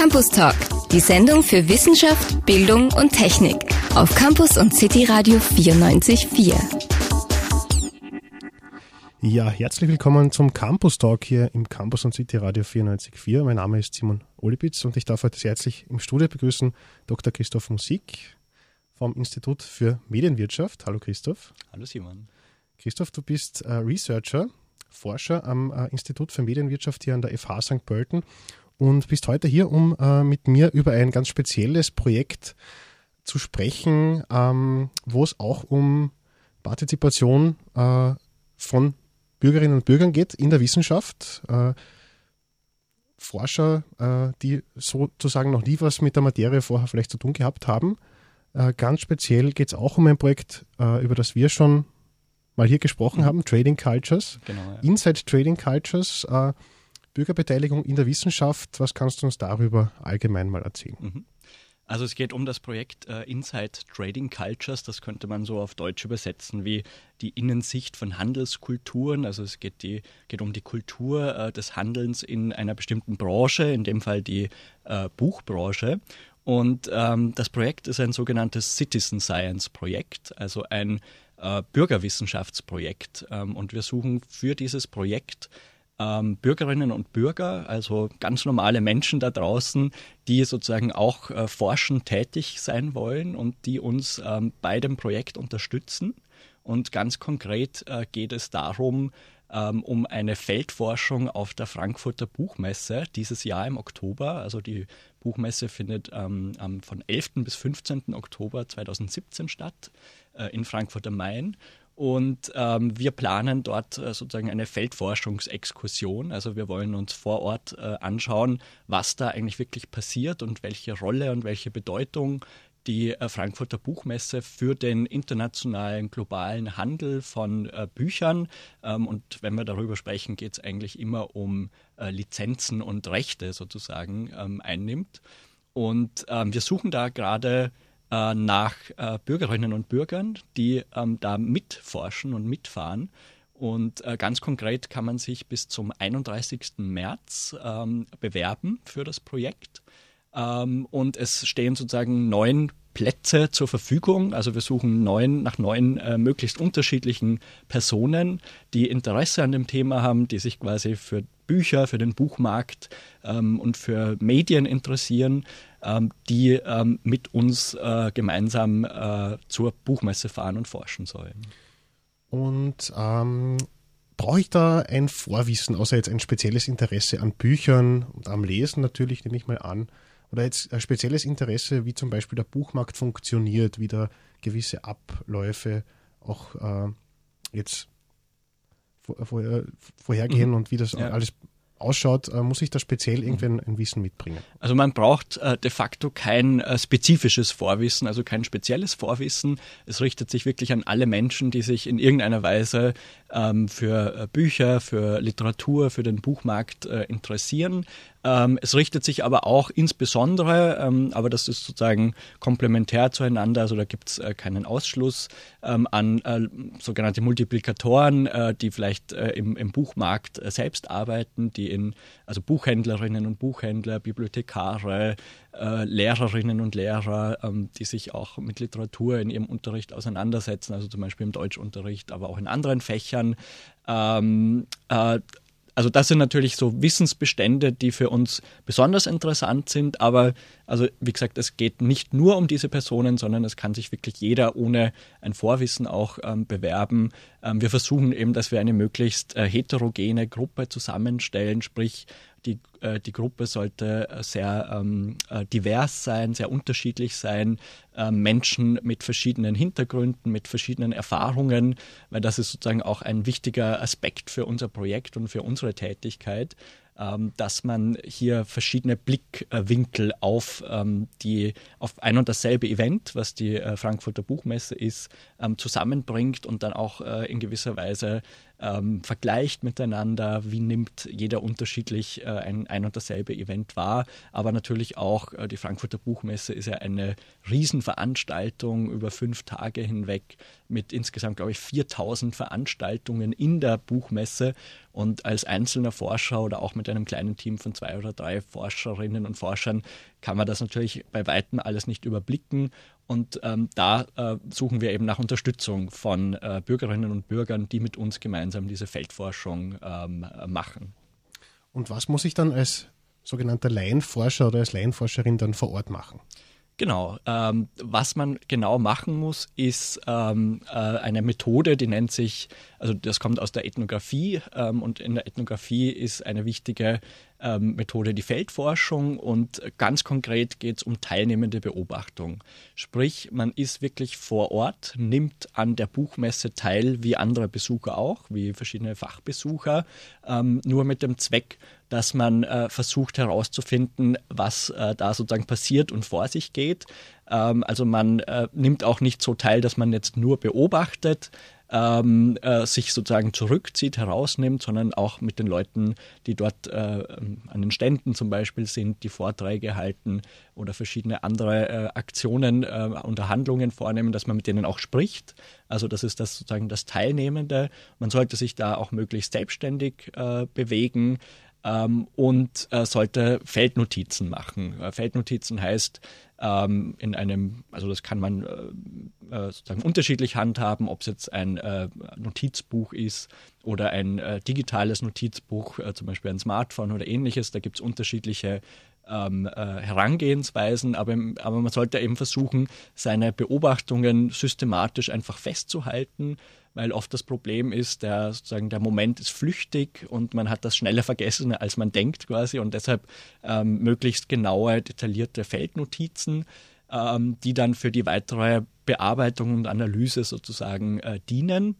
Campus Talk, die Sendung für Wissenschaft, Bildung und Technik auf Campus und City Radio 94.4. Ja, herzlich willkommen zum Campus Talk hier im Campus und City Radio 94.4. Mein Name ist Simon Olibitz und ich darf heute sehr herzlich im Studio begrüßen Dr. Christoph Musik vom Institut für Medienwirtschaft. Hallo Christoph. Hallo Simon. Christoph, du bist äh, Researcher, Forscher am äh, Institut für Medienwirtschaft hier an der FH St. Pölten und bist heute hier, um äh, mit mir über ein ganz spezielles Projekt zu sprechen, ähm, wo es auch um Partizipation äh, von Bürgerinnen und Bürgern geht in der Wissenschaft. Äh, Forscher, äh, die sozusagen noch nie was mit der Materie vorher vielleicht zu tun gehabt haben. Äh, ganz speziell geht es auch um ein Projekt, äh, über das wir schon mal hier gesprochen mhm. haben, Trading Cultures. Genau, ja. Inside Trading Cultures, Bürgerbeteiligung in der Wissenschaft. Was kannst du uns darüber allgemein mal erzählen? Mhm. Also es geht um das Projekt äh, Inside Trading Cultures, das könnte man so auf Deutsch übersetzen wie die Innensicht von Handelskulturen. Also es geht, die, geht um die Kultur äh, des Handelns in einer bestimmten Branche, in dem Fall die äh, Buchbranche. Und ähm, das Projekt ist ein sogenanntes Citizen Science Projekt, also ein äh, Bürgerwissenschaftsprojekt. Ähm, und wir suchen für dieses Projekt ähm, Bürgerinnen und Bürger, also ganz normale Menschen da draußen, die sozusagen auch äh, forschend tätig sein wollen und die uns ähm, bei dem Projekt unterstützen. Und ganz konkret äh, geht es darum, ähm, um eine Feldforschung auf der Frankfurter Buchmesse dieses Jahr im Oktober. Also die Buchmesse findet ähm, von 11. bis 15. Oktober 2017 statt äh, in Frankfurt am Main. Und ähm, wir planen dort äh, sozusagen eine Feldforschungsexkursion. Also wir wollen uns vor Ort äh, anschauen, was da eigentlich wirklich passiert und welche Rolle und welche Bedeutung die äh, Frankfurter Buchmesse für den internationalen globalen Handel von äh, Büchern. Ähm, und wenn wir darüber sprechen, geht es eigentlich immer um äh, Lizenzen und Rechte sozusagen ähm, einnimmt. Und ähm, wir suchen da gerade äh, nach äh, Bürgerinnen und Bürgern, die ähm, da mitforschen und mitfahren. Und äh, ganz konkret kann man sich bis zum 31. März ähm, bewerben für das Projekt. Ähm, und es stehen sozusagen neun Plätze zur Verfügung. Also wir suchen neun, nach neun äh, möglichst unterschiedlichen Personen, die Interesse an dem Thema haben, die sich quasi für Bücher, für den Buchmarkt ähm, und für Medien interessieren, ähm, die ähm, mit uns äh, gemeinsam äh, zur Buchmesse fahren und forschen sollen. Und ähm, brauche ich da ein Vorwissen, außer jetzt ein spezielles Interesse an Büchern und am Lesen natürlich, nehme ich mal an, oder jetzt ein spezielles Interesse, wie zum Beispiel der Buchmarkt funktioniert, wie da gewisse Abläufe auch äh, jetzt vor, vorhergehen mhm. und wie das ja. alles ausschaut, äh, muss ich da speziell irgendwie ein, ein, Wissen mitbringen? Also man braucht äh, de facto kein äh, spezifisches Vorwissen, also kein spezielles Vorwissen. Es richtet sich wirklich an alle Menschen, die sich in irgendeiner Weise ähm, für äh, Bücher, für Literatur, für den Buchmarkt äh, interessieren. Ähm, es richtet sich aber auch insbesondere, ähm, aber das ist sozusagen komplementär zueinander, also da gibt es äh, keinen Ausschluss, ähm, an äh, sogenannte Multiplikatoren, äh, die vielleicht äh, im, im, Buchmarkt äh, selbst arbeiten, die in, also Buchhändlerinnen und Buchhändler, Bibliothekare, äh, Lehrerinnen und Lehrer, ähm, die sich auch mit Literatur in ihrem Unterricht auseinandersetzen, also zum Beispiel im Deutschunterricht, aber auch in anderen Fächern. Ähm, äh, also das sind natürlich so Wissensbestände, die für uns besonders interessant sind, aber also wie gesagt, es geht nicht nur um diese Personen, sondern es kann sich wirklich jeder ohne ein Vorwissen auch ähm, bewerben. Ähm, wir versuchen eben, dass wir eine möglichst äh, heterogene Gruppe zusammenstellen, sprich die, äh, die Gruppe sollte sehr ähm, äh, divers sein, sehr unterschiedlich sein, äh, Menschen mit verschiedenen Hintergründen, mit verschiedenen Erfahrungen, weil das ist sozusagen auch ein wichtiger Aspekt für unser Projekt und für unsere Tätigkeit, ähm, dass man hier verschiedene Blickwinkel auf ähm, die auf ein und dasselbe Event, was die äh, Frankfurter Buchmesse ist, ähm, zusammenbringt und dann auch äh, in gewisser Weise ähm, vergleicht miteinander, wie nimmt jeder unterschiedlich äh, ein, ein und dasselbe Event wahr. Aber natürlich auch äh, die Frankfurter Buchmesse ist ja eine Riesenveranstaltung über fünf Tage hinweg mit insgesamt, glaube ich, 4000 Veranstaltungen in der Buchmesse. Und als einzelner Forscher oder auch mit einem kleinen Team von zwei oder drei Forscherinnen und Forschern kann man das natürlich bei Weitem alles nicht überblicken. Und ähm, da äh, suchen wir eben nach Unterstützung von äh, Bürgerinnen und Bürgern, die mit uns gemeinsam diese Feldforschung ähm, machen. Und was muss ich dann als sogenannter Laienforscher oder als Laienforscherin dann vor Ort machen? Genau. Ähm, was man genau machen muss, ist ähm, äh, eine Methode, die nennt sich, also das kommt aus der Ethnographie ähm, und in der Ethnographie ist eine wichtige ähm, Methode die Feldforschung und ganz konkret geht es um teilnehmende Beobachtung. Sprich, man ist wirklich vor Ort, nimmt an der Buchmesse teil, wie andere Besucher auch, wie verschiedene Fachbesucher, ähm, nur mit dem Zweck, dass man äh, versucht herauszufinden, was äh, da sozusagen passiert und vor sich geht. Ähm, also man äh, nimmt auch nicht so teil, dass man jetzt nur beobachtet, ähm, äh, sich sozusagen zurückzieht, herausnimmt, sondern auch mit den Leuten, die dort äh, an den Ständen zum Beispiel sind, die Vorträge halten oder verschiedene andere äh, Aktionen, äh, Unterhandlungen vornehmen, dass man mit denen auch spricht. Also das ist das sozusagen das Teilnehmende. Man sollte sich da auch möglichst selbstständig äh, bewegen ähm, und äh, sollte Feldnotizen machen. Äh, Feldnotizen heißt ähm, in einem, also das kann man äh, äh sozusagen unterschiedlich handhaben, ob es jetzt ein äh, Notizbuch ist oder ein äh, digitales Notizbuch, zum Beispiel ein Smartphone oder ähnliches. Da gibt es unterschiedliche ähm, Herangehensweisen, aber, aber man sollte eben versuchen, seine Beobachtungen systematisch einfach festzuhalten weil oft das Problem ist, der, sozusagen der Moment ist flüchtig und man hat das schneller vergessen, als man denkt quasi und deshalb ähm, möglichst genaue, detaillierte Feldnotizen, ähm, die dann für die weitere Bearbeitung und Analyse sozusagen äh, dienen.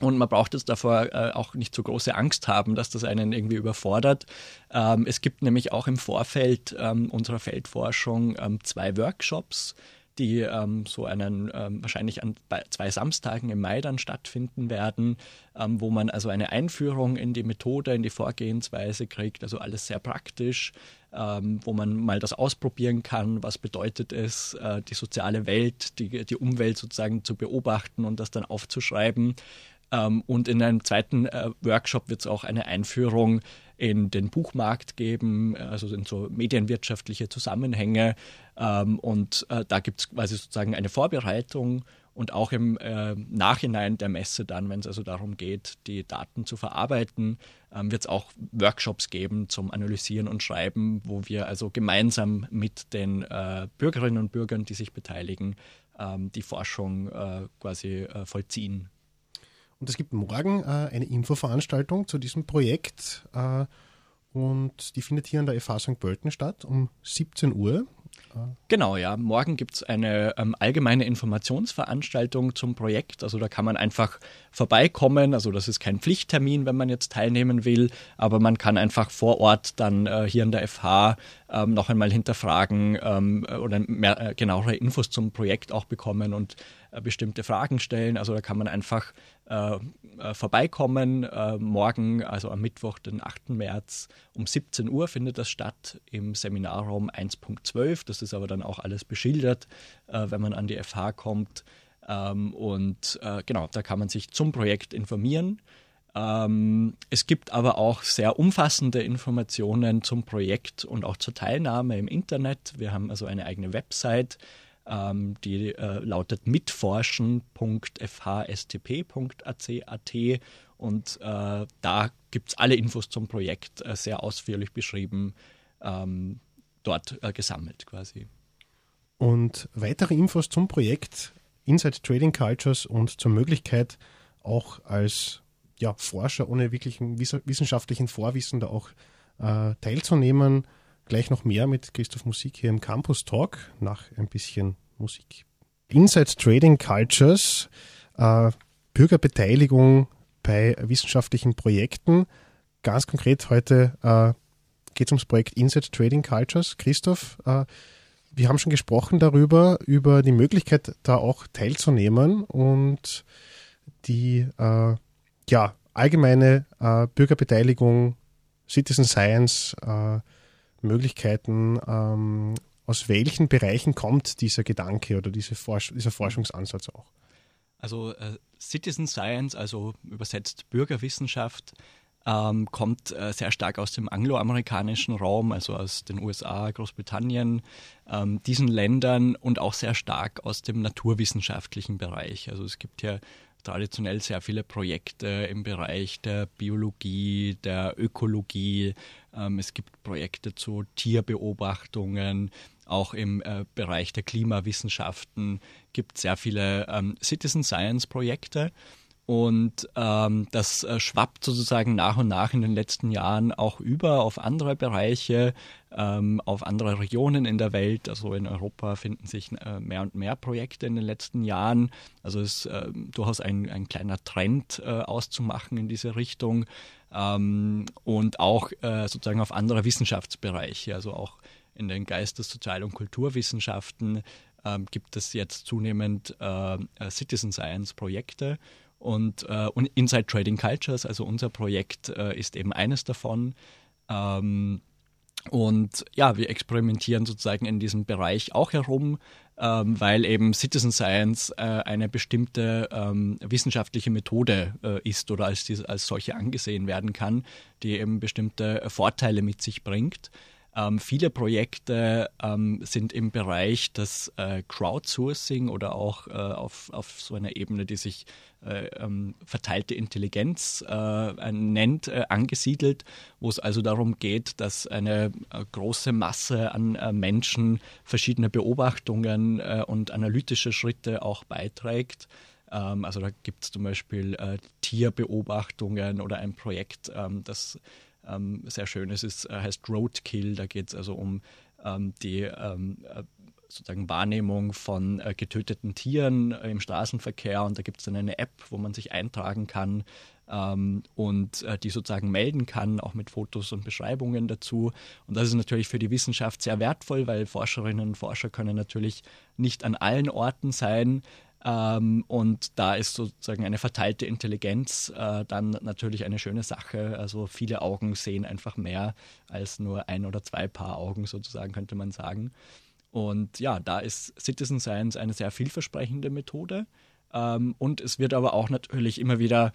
Und man braucht jetzt davor äh, auch nicht so große Angst haben, dass das einen irgendwie überfordert. Ähm, es gibt nämlich auch im Vorfeld ähm, unserer Feldforschung ähm, zwei Workshops, die ähm, so einen ähm, wahrscheinlich an zwei Samstagen im Mai dann stattfinden werden, ähm, wo man also eine Einführung in die Methode, in die Vorgehensweise kriegt, also alles sehr praktisch, wo man mal das ausprobieren kann, was bedeutet es, äh, die soziale Welt, die, die Umwelt sozusagen zu beobachten und das dann aufzuschreiben. Ähm, und in einem zweiten äh, Workshop wird es auch eine Einführung in den Buchmarkt geben, also in so medienwirtschaftliche Zusammenhänge. Ähm, und äh, da gibt es quasi sozusagen eine Vorbereitung und auch im äh, Nachhinein der Messe dann, wenn es also darum geht, die Daten zu verarbeiten, ähm, wird es auch Workshops geben zum Analysieren und Schreiben, wo wir also gemeinsam mit den Bürgerinnen und Bürgern, die sich beteiligen, die Forschung quasi vollziehen. Und es gibt morgen äh, eine Infoveranstaltung zu diesem Projekt äh, und die findet hier an der FH St. Pölten statt um 17 Uhr. Genau, ja. Morgen gibt es eine ähm, allgemeine Informationsveranstaltung zum Projekt. Also da kann man einfach vorbeikommen. Also das ist kein Pflichttermin, wenn man jetzt teilnehmen will, aber man kann einfach vor Ort dann äh, hier in der FH ähm, noch einmal hinterfragen ähm, oder mehr, äh, genauere Infos zum Projekt auch bekommen und äh, bestimmte Fragen stellen. Also da kann man einfach äh, äh, vorbeikommen. Äh, morgen, also am Mittwoch, den 8. März um 17 Uhr findet das statt im Seminarraum 1.12. Das ist aber dann auch alles beschildert, äh, wenn man an die FH kommt. Ähm, und äh, genau, da kann man sich zum Projekt informieren. Ähm, es gibt aber auch sehr umfassende Informationen zum Projekt und auch zur Teilnahme im Internet. Wir haben also eine eigene Website, ähm, die äh, lautet mitforschen.fhstp.ac.at und äh, da gibt es alle Infos zum Projekt äh, sehr ausführlich beschrieben, ähm, dort äh, gesammelt quasi. Und weitere Infos zum Projekt Inside Trading Cultures und zur Möglichkeit auch als ja, Forscher ohne wirklichen wissenschaftlichen Vorwissen da auch äh, teilzunehmen, Gleich noch mehr mit Christoph Musik hier im Campus Talk nach ein bisschen Musik. Inside Trading Cultures, äh, Bürgerbeteiligung bei wissenschaftlichen Projekten. Ganz konkret heute äh, geht es ums Projekt Inside Trading Cultures. Christoph, äh, wir haben schon gesprochen darüber, über die Möglichkeit, da auch teilzunehmen und die äh, ja, allgemeine äh, Bürgerbeteiligung, Citizen Science, äh, Möglichkeiten, ähm, aus welchen Bereichen kommt dieser Gedanke oder diese Forsch dieser Forschungsansatz auch? Also äh, Citizen Science, also übersetzt Bürgerwissenschaft, ähm, kommt äh, sehr stark aus dem angloamerikanischen Raum, also aus den USA, Großbritannien, ähm, diesen Ländern und auch sehr stark aus dem naturwissenschaftlichen Bereich. Also es gibt ja traditionell sehr viele Projekte im Bereich der Biologie, der Ökologie. Ähm, es gibt Projekte zu Tierbeobachtungen. Auch im äh, Bereich der Klimawissenschaften gibt es sehr viele ähm, Citizen Science Projekte. Und ähm, das äh, schwappt sozusagen nach und nach in den letzten Jahren auch über auf andere Bereiche, ähm, auf andere Regionen in der Welt. Also in Europa finden sich äh, mehr und mehr Projekte in den letzten Jahren. Also es ist äh, durchaus ein, ein kleiner Trend äh, auszumachen in diese Richtung. Ähm, und auch äh, sozusagen auf andere Wissenschaftsbereiche, also auch in den Geistes-, Sozial- und Kulturwissenschaften ähm, gibt es jetzt zunehmend Citizen Science-Projekte. Und, äh, und Inside Trading Cultures, also unser Projekt, äh, ist eben eines davon. Ähm, und ja, wir experimentieren sozusagen in diesem Bereich auch herum, ähm, weil eben Citizen Science äh, eine bestimmte ähm, wissenschaftliche Methode äh, ist oder als, als solche angesehen werden kann, die eben bestimmte Vorteile mit sich bringt. Ähm, viele Projekte ähm, sind im Bereich des äh, Crowdsourcing oder auch äh, auf, auf so einer Ebene, die sich äh, ähm, verteilte Intelligenz äh, nennt, äh, angesiedelt, wo es also darum geht, dass eine äh, große Masse an Menschen verschiedene Beobachtungen und analytische Schritte auch beiträgt. Ähm, also da gibt es zum Beispiel Tierbeobachtungen oder ein Projekt, ähm, das ähm, sehr schön ist, ist, äh, heißt Roadkill. Da geht es also um ähm, die ähm, äh, sozusagen Wahrnehmung von äh, getöteten Tieren äh, im Straßenverkehr und da gibt es dann eine App, wo man sich eintragen kann ähm, und äh, die sozusagen melden kann, auch mit Fotos und Beschreibungen dazu. Und das ist natürlich für die Wissenschaft sehr wertvoll, weil Forscherinnen und Forscher können natürlich nicht an allen Orten sein, ähm, und da ist sozusagen eine verteilte Intelligenz äh, dann natürlich eine schöne Sache. Also viele Augen sehen einfach mehr als nur ein oder zwei Paar Augen sozusagen, könnte man sagen. Und ja, da ist Citizen Science eine sehr vielversprechende Methode. Ähm, und es wird aber auch natürlich immer wieder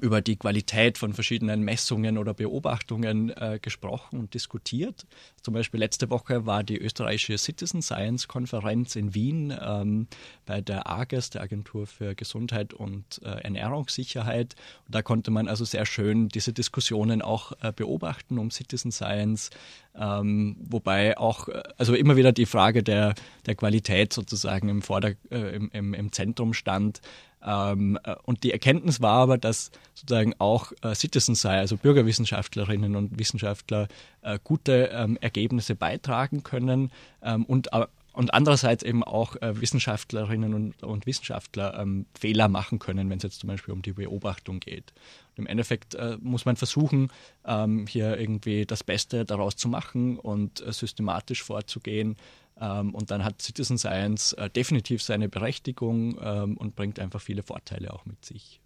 über die Qualität von verschiedenen Messungen oder Beobachtungen äh, gesprochen und diskutiert. Zum Beispiel letzte Woche war die österreichische Citizen Science Konferenz in Wien ähm, bei der AGES, der Agentur für Gesundheit und äh, Ernährungssicherheit. Und da konnte man also sehr schön diese Diskussionen auch äh, beobachten um Citizen Science, ähm, wobei auch, äh, also immer wieder die Frage der, der Qualität sozusagen im, Vorder-, äh, im, im, im Zentrum stand. Ähm, äh, und die Erkenntnis war aber, dass sozusagen auch äh, Citizen sei, also Bürgerwissenschaftlerinnen und Wissenschaftler, äh, gute ähm, Ergebnisse beitragen können ähm, und äh, und andererseits eben auch äh, Wissenschaftlerinnen und, und Wissenschaftler ähm, Fehler machen können, wenn es jetzt zum Beispiel um die Beobachtung geht. Und Im Endeffekt äh, muss man versuchen, ähm, hier irgendwie das Beste daraus zu machen und systematisch vorzugehen ähm, und dann hat Citizen Science äh, definitiv seine Berechtigung ähm, und bringt einfach viele Vorteile auch mit sich.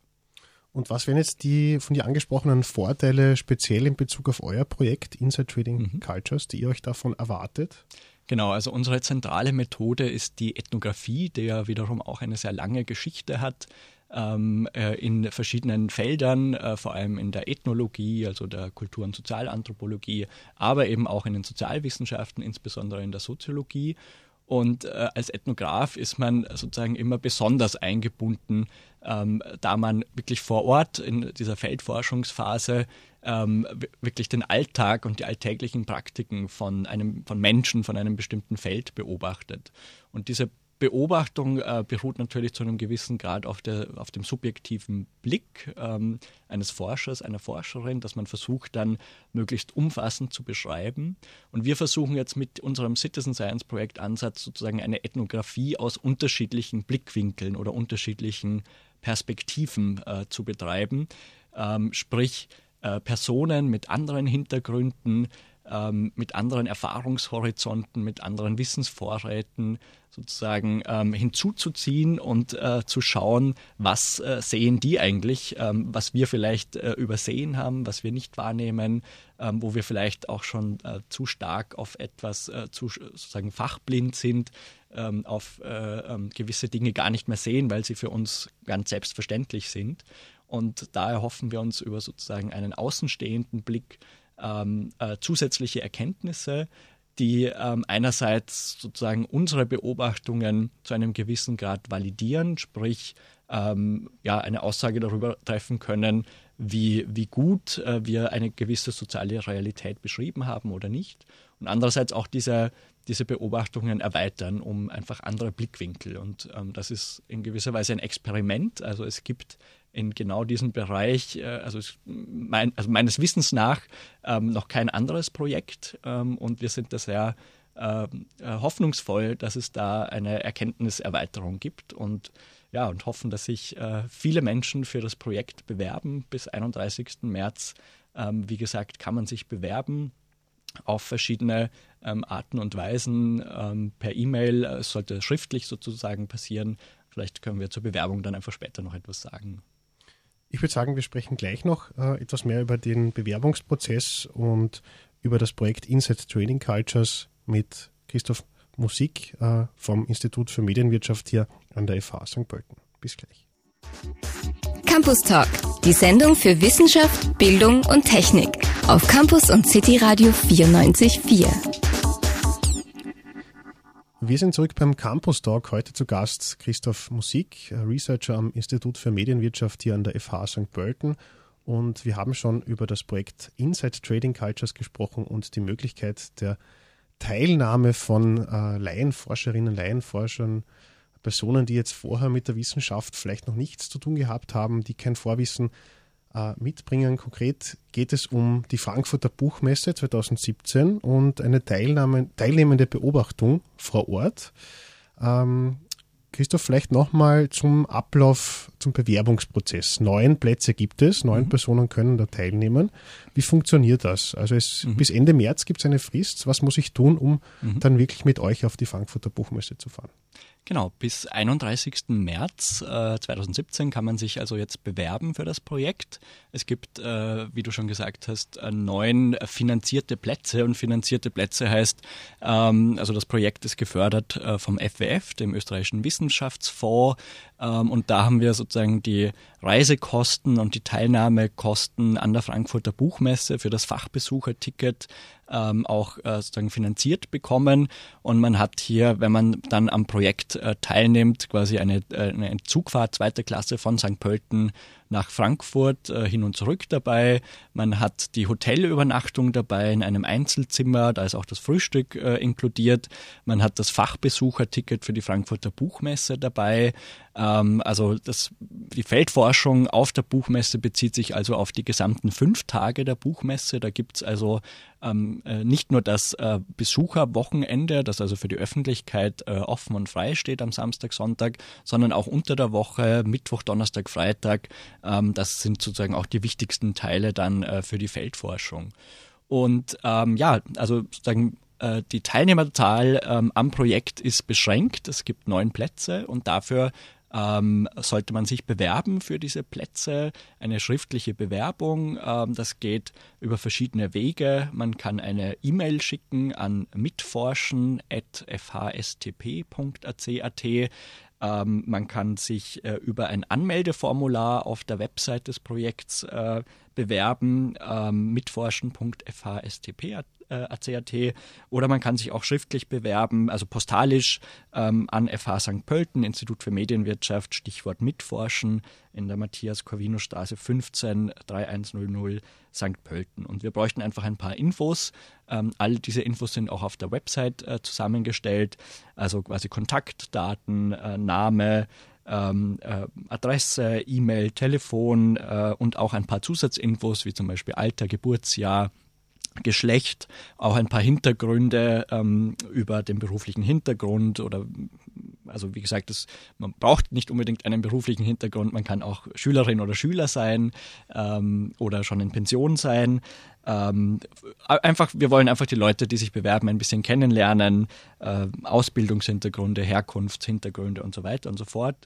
Und was wären jetzt die von dir angesprochenen Vorteile speziell in Bezug auf euer Projekt Inside Trading mhm. Cultures, die ihr euch davon erwartet? Genau, also unsere zentrale Methode ist die Ethnographie, die ja wiederum auch eine sehr lange Geschichte hat ähm, äh, in verschiedenen Feldern, äh, vor allem in der Ethnologie, also der Kultur- und Sozialanthropologie, aber eben auch in den Sozialwissenschaften, insbesondere in der Soziologie. Und äh, als Ethnograph ist man sozusagen immer besonders eingebunden, ähm, da man wirklich vor Ort in dieser Feldforschungsphase ähm, wirklich den Alltag und die alltäglichen Praktiken von einem von Menschen von einem bestimmten Feld beobachtet. Und diese Beobachtung äh, beruht natürlich zu einem gewissen Grad auf, der, auf dem subjektiven Blick ähm, eines Forschers, einer Forscherin, dass man versucht dann möglichst umfassend zu beschreiben. Und wir versuchen jetzt mit unserem Citizen Science Projekt Ansatz sozusagen eine Ethnographie aus unterschiedlichen Blickwinkeln oder unterschiedlichen Perspektiven äh, zu betreiben. Ähm, sprich, äh, Personen mit anderen Hintergründen ähm, mit anderen Erfahrungshorizonten, mit anderen Wissensvorräten sozusagen ähm, hinzuzuziehen und äh, zu schauen, was äh, sehen die eigentlich, ähm, was wir vielleicht äh, übersehen haben, was wir nicht wahrnehmen, ähm, wo wir vielleicht auch schon äh, zu stark auf etwas äh, zu sozusagen fachblind sind, ähm, auf äh, ähm, gewisse Dinge gar nicht mehr sehen, weil sie für uns ganz selbstverständlich sind. Und da erhoffen wir uns über sozusagen einen außenstehenden Blick ähm, äh, zusätzliche Erkenntnisse, die ähm, einerseits sozusagen unsere Beobachtungen zu einem gewissen Grad validieren, sprich ähm, ja, eine Aussage darüber treffen können, wie, wie gut äh, wir eine gewisse soziale Realität beschrieben haben oder nicht. Und andererseits auch diese, diese Beobachtungen erweitern um einfach andere Blickwinkel. Und ähm, das ist in gewisser Weise ein Experiment. Also es gibt in genau diesem Bereich, äh, also, mein, also, meines Wissens nach, ähm, noch kein anderes Projekt. Ähm, und wir sind da sehr ähm, äh, hoffnungsvoll, dass es da eine Erkenntniserweiterung gibt und ja, und hoffen, dass sich äh, viele Menschen für das Projekt bewerben. Bis 31. März, ähm, wie gesagt, kann man sich bewerben auf verschiedene ähm, Arten und Weisen ähm, per E-Mail. Es sollte schriftlich sozusagen passieren. Vielleicht können wir zur Bewerbung dann einfach später noch etwas sagen. Ich würde sagen, wir sprechen gleich noch äh, etwas mehr über den Bewerbungsprozess und über das Projekt Insight Trading Cultures mit Christoph Musik äh, vom Institut für Medienwirtschaft hier an der FH St. Pölten. Bis gleich. Campus Talk, die Sendung für Wissenschaft, Bildung und Technik auf Campus und City Radio 94.4. Wir sind zurück beim Campus Talk. Heute zu Gast Christoph Musik, Researcher am Institut für Medienwirtschaft hier an der FH St. Pölten. Und wir haben schon über das Projekt Inside Trading Cultures gesprochen und die Möglichkeit der Teilnahme von äh, Laienforscherinnen, Laienforschern, Personen, die jetzt vorher mit der Wissenschaft vielleicht noch nichts zu tun gehabt haben, die kein Vorwissen äh, mitbringen. Konkret geht es um die Frankfurter Buchmesse 2017 und eine Teilnahme, teilnehmende Beobachtung vor Ort. Ähm, Christoph, vielleicht nochmal zum Ablauf, zum Bewerbungsprozess. Neun Plätze gibt es, neun mhm. Personen können da teilnehmen. Wie funktioniert das? Also es, mhm. bis Ende März gibt es eine Frist. Was muss ich tun, um mhm. dann wirklich mit euch auf die Frankfurter Buchmesse zu fahren? Genau, bis 31. März äh, 2017 kann man sich also jetzt bewerben für das Projekt. Es gibt, äh, wie du schon gesagt hast, äh, neun finanzierte Plätze und finanzierte Plätze heißt, ähm, also das Projekt ist gefördert äh, vom FWF, dem österreichischen Wissenschaftsfonds und da haben wir sozusagen die Reisekosten und die Teilnahmekosten an der Frankfurter Buchmesse für das Fachbesucherticket ähm, auch äh, sozusagen finanziert bekommen. Und man hat hier, wenn man dann am Projekt äh, teilnimmt, quasi eine, äh, eine Zugfahrt zweiter Klasse von St. Pölten nach Frankfurt äh, hin und zurück dabei. Man hat die Hotelübernachtung dabei in einem Einzelzimmer, da ist auch das Frühstück äh, inkludiert. Man hat das Fachbesucherticket für die Frankfurter Buchmesse dabei. Ähm, also das, die Feldforschung auf der Buchmesse bezieht sich also auf die gesamten fünf Tage der Buchmesse. Da gibt es also ähm, äh, nicht nur das äh, Besucherwochenende, das also für die Öffentlichkeit äh, offen und frei steht am Samstag, Sonntag, sondern auch unter der Woche, Mittwoch, Donnerstag, Freitag. Ähm, das sind sozusagen auch die wichtigsten Teile dann äh, für die Feldforschung. Und ähm, ja, also sozusagen äh, die Teilnehmerzahl ähm, am Projekt ist beschränkt. Es gibt neun Plätze und dafür ähm, sollte man sich bewerben für diese Plätze. Eine schriftliche Bewerbung, ähm, das geht über verschiedene Wege. Man kann eine E-Mail schicken an mitforschen.fhstp.ac.at. Ähm, man kann sich äh, über ein Anmeldeformular auf der Website des Projekts äh, bewerben, ähm, mitforschen.fhstp.at äh, oder man kann sich auch schriftlich bewerben, also postalisch ähm, an FH St. Pölten, Institut für Medienwirtschaft, Stichwort Mitforschen in der Matthias-Corvino-Straße 15 3100 St. Pölten. Und wir bräuchten einfach ein paar Infos. Ähm, all diese Infos sind auch auf der Website äh, zusammengestellt, also quasi Kontaktdaten, äh, Name, ähm, äh, Adresse, E-Mail, Telefon äh, und auch ein paar Zusatzinfos wie zum Beispiel Alter, Geburtsjahr, Geschlecht, auch ein paar Hintergründe ähm, über den beruflichen Hintergrund oder also wie gesagt, das, man braucht nicht unbedingt einen beruflichen Hintergrund, man kann auch Schülerin oder Schüler sein ähm, oder schon in Pension sein. Ähm, einfach, wir wollen einfach die Leute, die sich bewerben, ein bisschen kennenlernen, äh, Ausbildungshintergründe, Herkunftshintergründe und so weiter und so fort.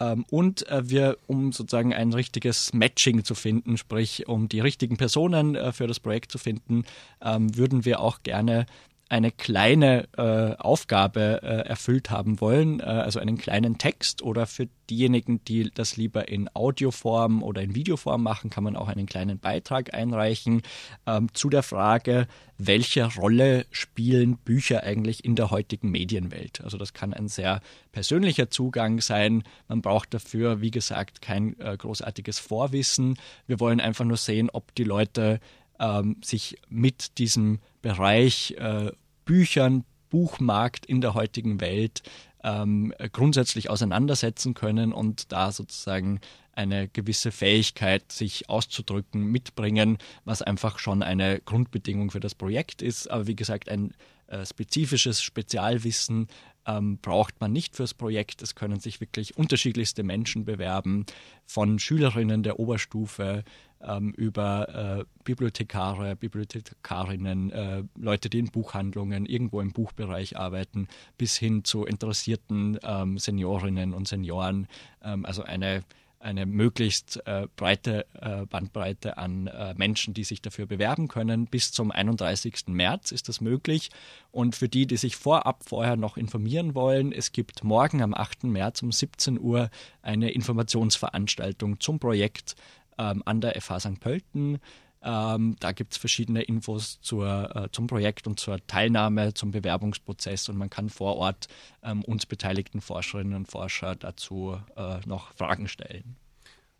Ähm, und äh, wir, um sozusagen ein richtiges Matching zu finden, sprich um die richtigen Personen äh, für das Projekt zu finden, ähm, würden wir auch gerne eine kleine äh, Aufgabe äh, erfüllt haben wollen, äh, also einen kleinen Text oder für diejenigen, die das lieber in Audioform oder in Videoform machen, kann man auch einen kleinen Beitrag einreichen ähm, zu der Frage, welche Rolle spielen Bücher eigentlich in der heutigen Medienwelt? Also das kann ein sehr persönlicher Zugang sein. Man braucht dafür, wie gesagt, kein äh, großartiges Vorwissen. Wir wollen einfach nur sehen, ob die Leute ähm, sich mit diesem Bereich äh, Büchern, Buchmarkt in der heutigen Welt ähm, grundsätzlich auseinandersetzen können und da sozusagen eine gewisse Fähigkeit, sich auszudrücken, mitbringen, was einfach schon eine Grundbedingung für das Projekt ist. Aber wie gesagt, ein äh, spezifisches Spezialwissen ähm, braucht man nicht fürs Projekt. Es können sich wirklich unterschiedlichste Menschen bewerben, von Schülerinnen der Oberstufe ähm, über äh, Bibliothekare, Bibliothekarinnen, äh, Leute, die in Buchhandlungen irgendwo im Buchbereich arbeiten, bis hin zu interessierten ähm, Seniorinnen und Senioren. Ähm, also eine eine möglichst äh, breite äh, Bandbreite an äh, Menschen, die sich dafür bewerben können. Bis zum 31. März ist das möglich. Und für die, die sich vorab vorher noch informieren wollen, es gibt morgen am 8. März um 17 Uhr eine Informationsveranstaltung zum Projekt ähm, an der FH St. Pölten. Ähm, da gibt es verschiedene Infos zur, äh, zum Projekt und zur Teilnahme, zum Bewerbungsprozess und man kann vor Ort ähm, uns beteiligten Forscherinnen und Forscher dazu äh, noch Fragen stellen.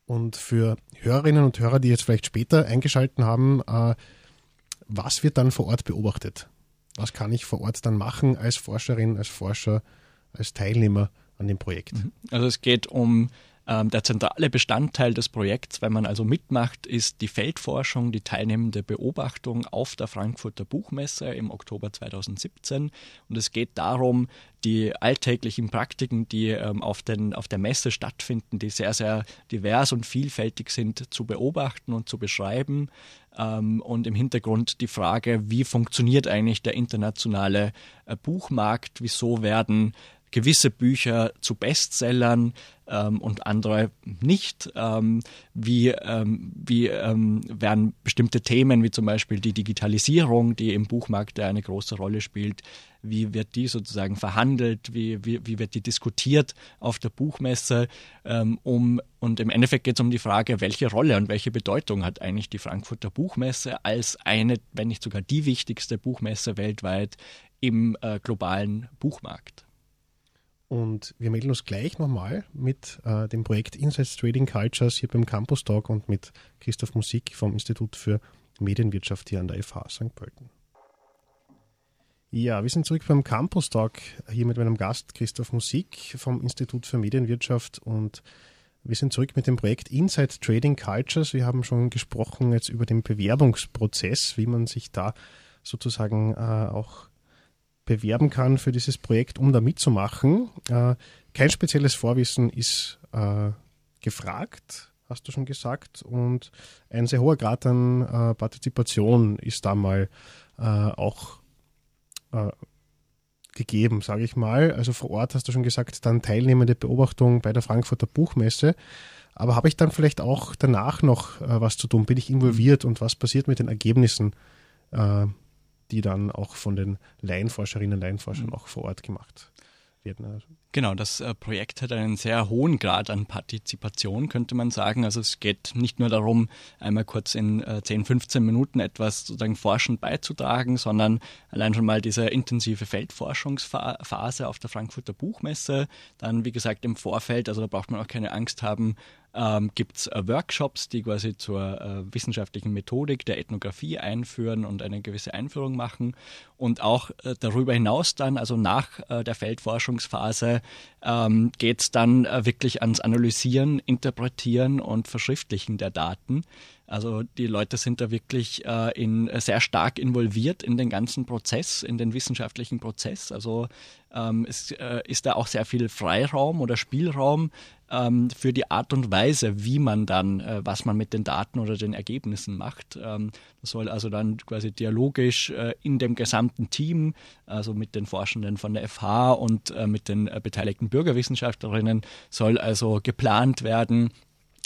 Und für Hörerinnen und Hörer, die jetzt vielleicht später eingeschalten haben, äh, was wird dann vor Ort beobachtet? Was kann ich vor Ort dann machen als Forscherin, als Forscher, als Teilnehmer an dem Projekt? Mhm. Also es geht um der zentrale Bestandteil des Projekts, wenn man also mitmacht, ist die Feldforschung, die teilnehmende Beobachtung auf der Frankfurter Buchmesse im Oktober 2017. Und es geht darum, die alltäglichen Praktiken, die ähm, auf, den, auf der Messe stattfinden, die sehr, sehr divers und vielfältig sind, zu beobachten und zu beschreiben. Ähm, und im Hintergrund die Frage, wie funktioniert eigentlich der internationale äh, Buchmarkt? Wieso werden gewisse Bücher zu Bestsellern ähm, und andere nicht. Ähm, wie ähm, wie ähm, werden bestimmte Themen, wie zum Beispiel die Digitalisierung, die im Buchmarkt eine große Rolle spielt, wie wird die sozusagen verhandelt, wie, wie, wie wird die diskutiert auf der Buchmesse, ähm, um, und im Endeffekt geht es um die Frage, welche Rolle und welche Bedeutung hat eigentlich die Frankfurter Buchmesse als eine, wenn nicht sogar die wichtigste Buchmesse weltweit im äh, globalen Buchmarkt. Und wir melden uns gleich nochmal mit äh, dem Projekt Insights Trading Cultures hier beim Campus Talk und mit Christoph Musik vom Institut für Medienwirtschaft hier an der FH St. Pölten. Ja, wir sind zurück beim Campus Talk hier mit meinem Gast Christoph Musik vom Institut für Medienwirtschaft und wir sind zurück mit dem Projekt Inside Trading Cultures. Wir haben schon gesprochen jetzt über den Bewerbungsprozess, wie man sich da sozusagen äh, auch bewerben kann für dieses Projekt, um da mitzumachen. Äh, kein spezielles Vorwissen ist äh, gefragt, hast du schon gesagt, und ein sehr hoher Grad an äh, Partizipation ist da mal auch gegeben, sage ich mal. Also vor Ort hast du schon gesagt, dann teilnehmende Beobachtung bei der Frankfurter Buchmesse. Aber habe ich dann vielleicht auch danach noch was zu tun? Bin ich involviert und was passiert mit den Ergebnissen? Die dann auch von den Laienforscherinnen und Laienforschern mhm. auch vor Ort gemacht werden. Also genau, das äh, Projekt hat einen sehr hohen Grad an Partizipation, könnte man sagen. Also es geht nicht nur darum, einmal kurz in äh, 10, 15 Minuten etwas sozusagen forschend beizutragen, sondern allein schon mal diese intensive Feldforschungsphase auf der Frankfurter Buchmesse. Dann, wie gesagt, im Vorfeld, also da braucht man auch keine Angst haben, ähm, gibt es äh, Workshops, die quasi zur äh, wissenschaftlichen Methodik der Ethnographie einführen und eine gewisse Einführung machen. Und auch äh, darüber hinaus dann, also nach äh, der Feldforschungsphase, ähm, geht es dann äh, wirklich ans Analysieren, Interpretieren und Verschriftlichen der Daten. Also die Leute sind da wirklich äh, in, sehr stark involviert in den ganzen Prozess, in den wissenschaftlichen Prozess. Also ähm, es äh, ist da auch sehr viel Freiraum oder Spielraum ähm, für die Art und Weise, wie man dann, äh, was man mit den Daten oder den Ergebnissen macht. Ähm, das soll also dann quasi dialogisch äh, in dem gesamten Team, also mit den Forschenden von der FH und äh, mit den äh, beteiligten Bürgerwissenschaftlerinnen, soll also geplant werden,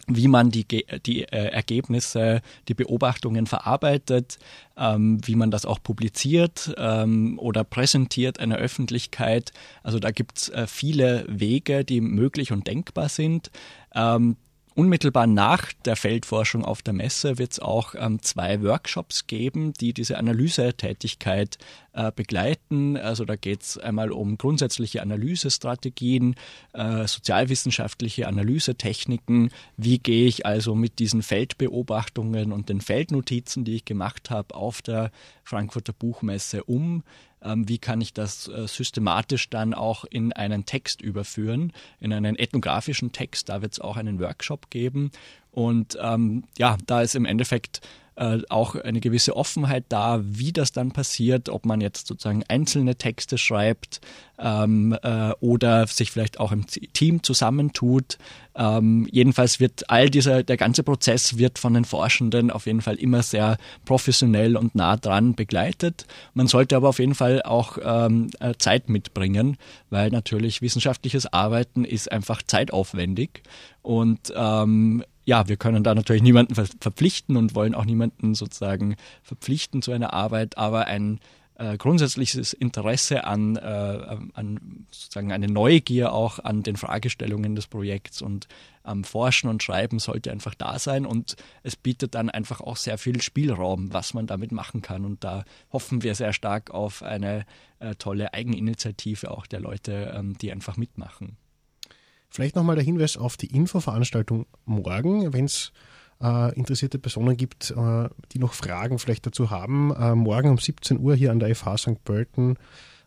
wie man die, die äh, Ergebnisse, die Beobachtungen verarbeitet, ähm, wie man das auch publiziert ähm, oder präsentiert einer Öffentlichkeit. Also da gibt es äh, viele Wege, die möglich und denkbar sind. Ähm, Unmittelbar nach der Feldforschung auf der Messe wird es auch ähm, zwei Workshops geben, die diese Analysetätigkeit äh, begleiten. Also da geht es einmal um grundsätzliche Analysestrategien, äh, sozialwissenschaftliche Analysetechniken. Wie gehe ich also mit diesen Feldbeobachtungen und den Feldnotizen, die ich gemacht habe, auf der Frankfurter Buchmesse um? Ähm, wie kann ich das äh, systematisch dann auch in einen Text überführen, in einen ethnografischen Text. Da wird es auch einen Workshop geben. Und ähm, ja, da ist im Endeffekt äh, auch eine gewisse Offenheit da, wie das dann passiert, ob man jetzt sozusagen einzelne Texte schreibt ähm, äh, oder sich vielleicht auch im Team zusammentut. Ähm, jedenfalls wird all dieser, der ganze Prozess wird von den Forschenden auf jeden Fall immer sehr professionell und nah dran begleitet. Man sollte aber auf jeden Fall auch ähm, äh, Zeit mitbringen, weil natürlich wissenschaftliches Arbeiten ist einfach zeitaufwendig und ähm, ja, wir können da natürlich niemanden verpflichten und wollen auch niemanden sozusagen verpflichten zu einer Arbeit, aber ein äh, grundsätzliches Interesse an, äh, an sozusagen eine Neugier auch an den Fragestellungen des Projekts und am Forschen und Schreiben sollte einfach da sein und es bietet dann einfach auch sehr viel Spielraum, was man damit machen kann und da hoffen wir sehr stark auf eine äh, tolle Eigeninitiative auch der Leute, ähm, die einfach mitmachen. Vielleicht nochmal der Hinweis auf die Infoveranstaltung morgen, wenn es äh, interessierte Personen gibt, äh, die noch Fragen vielleicht dazu haben. Äh, morgen um 17 Uhr hier an der FH St. Pölten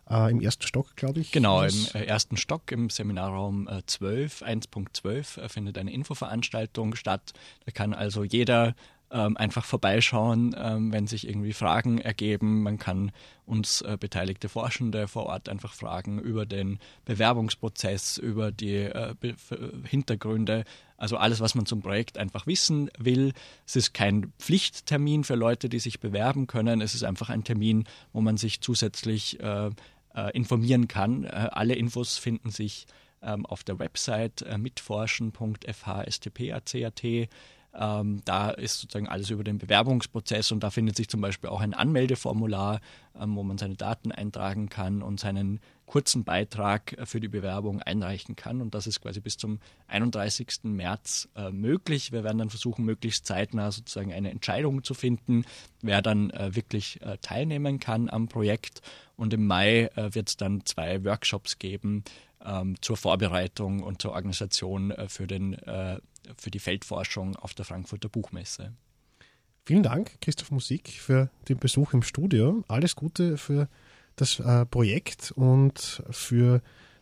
äh, im ersten Stock, glaube ich. Genau, im äh, ersten Stock im Seminarraum 12, äh, 1.12 findet eine Infoveranstaltung statt. Da kann also jeder ähm, einfach vorbeischauen, ähm, wenn sich irgendwie Fragen ergeben. Man kann uns äh, beteiligte Forschende vor Ort einfach fragen über den Bewerbungsprozess, über die äh, Hintergründe, also alles, was man zum Projekt einfach wissen will. Es ist kein Pflichttermin für Leute, die sich bewerben können. Es ist einfach ein Termin, wo man sich zusätzlich äh, äh informieren kann. Äh, alle Infos finden sich ähm, auf der Website äh, mitforschen.fhstp.at. Ähm, da ist sozusagen alles über den Bewerbungsprozess und da findet sich zum Beispiel auch ein Anmeldeformular, ähm, wo man seine Daten eintragen kann und seinen kurzen Beitrag äh, für die Bewerbung einreichen kann. Und das ist quasi bis zum 31. März äh, möglich. Wir werden dann versuchen, möglichst zeitnah sozusagen eine Entscheidung zu finden, wer dann äh, wirklich äh, teilnehmen kann am Projekt. Und im Mai äh, wird es dann zwei Workshops geben ähm, zur Vorbereitung und zur Organisation äh, für den für die Feldforschung auf der Frankfurter Buchmesse. Vielen Dank, Christoph Musik, für den Besuch im Studio. Alles Gute für das äh, Projekt und für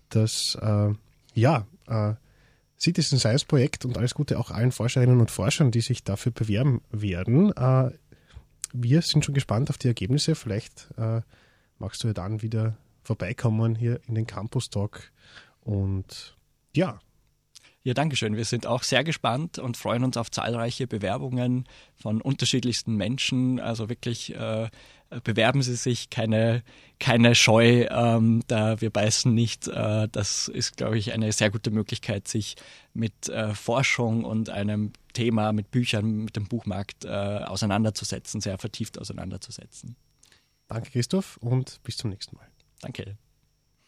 das äh, ja, äh, Citizen Science Projekt und alles Gute auch allen Forscherinnen und Forschern, die sich dafür bewerben werden. Äh, wir sind schon gespannt auf die Ergebnisse. Vielleicht äh, magst du ja dann wieder vorbeikommen hier in den Campus Talk. Und ja, ja, danke schön. Wir sind auch sehr gespannt und freuen uns auf zahlreiche Bewerbungen von unterschiedlichsten Menschen. Also wirklich äh, bewerben Sie sich, keine, keine Scheu, ähm, da wir beißen nicht. Äh, das ist, glaube ich, eine sehr gute Möglichkeit, sich mit äh, Forschung und einem Thema, mit Büchern, mit dem Buchmarkt äh, auseinanderzusetzen, sehr vertieft auseinanderzusetzen. Danke, Christoph, und bis zum nächsten Mal. Danke.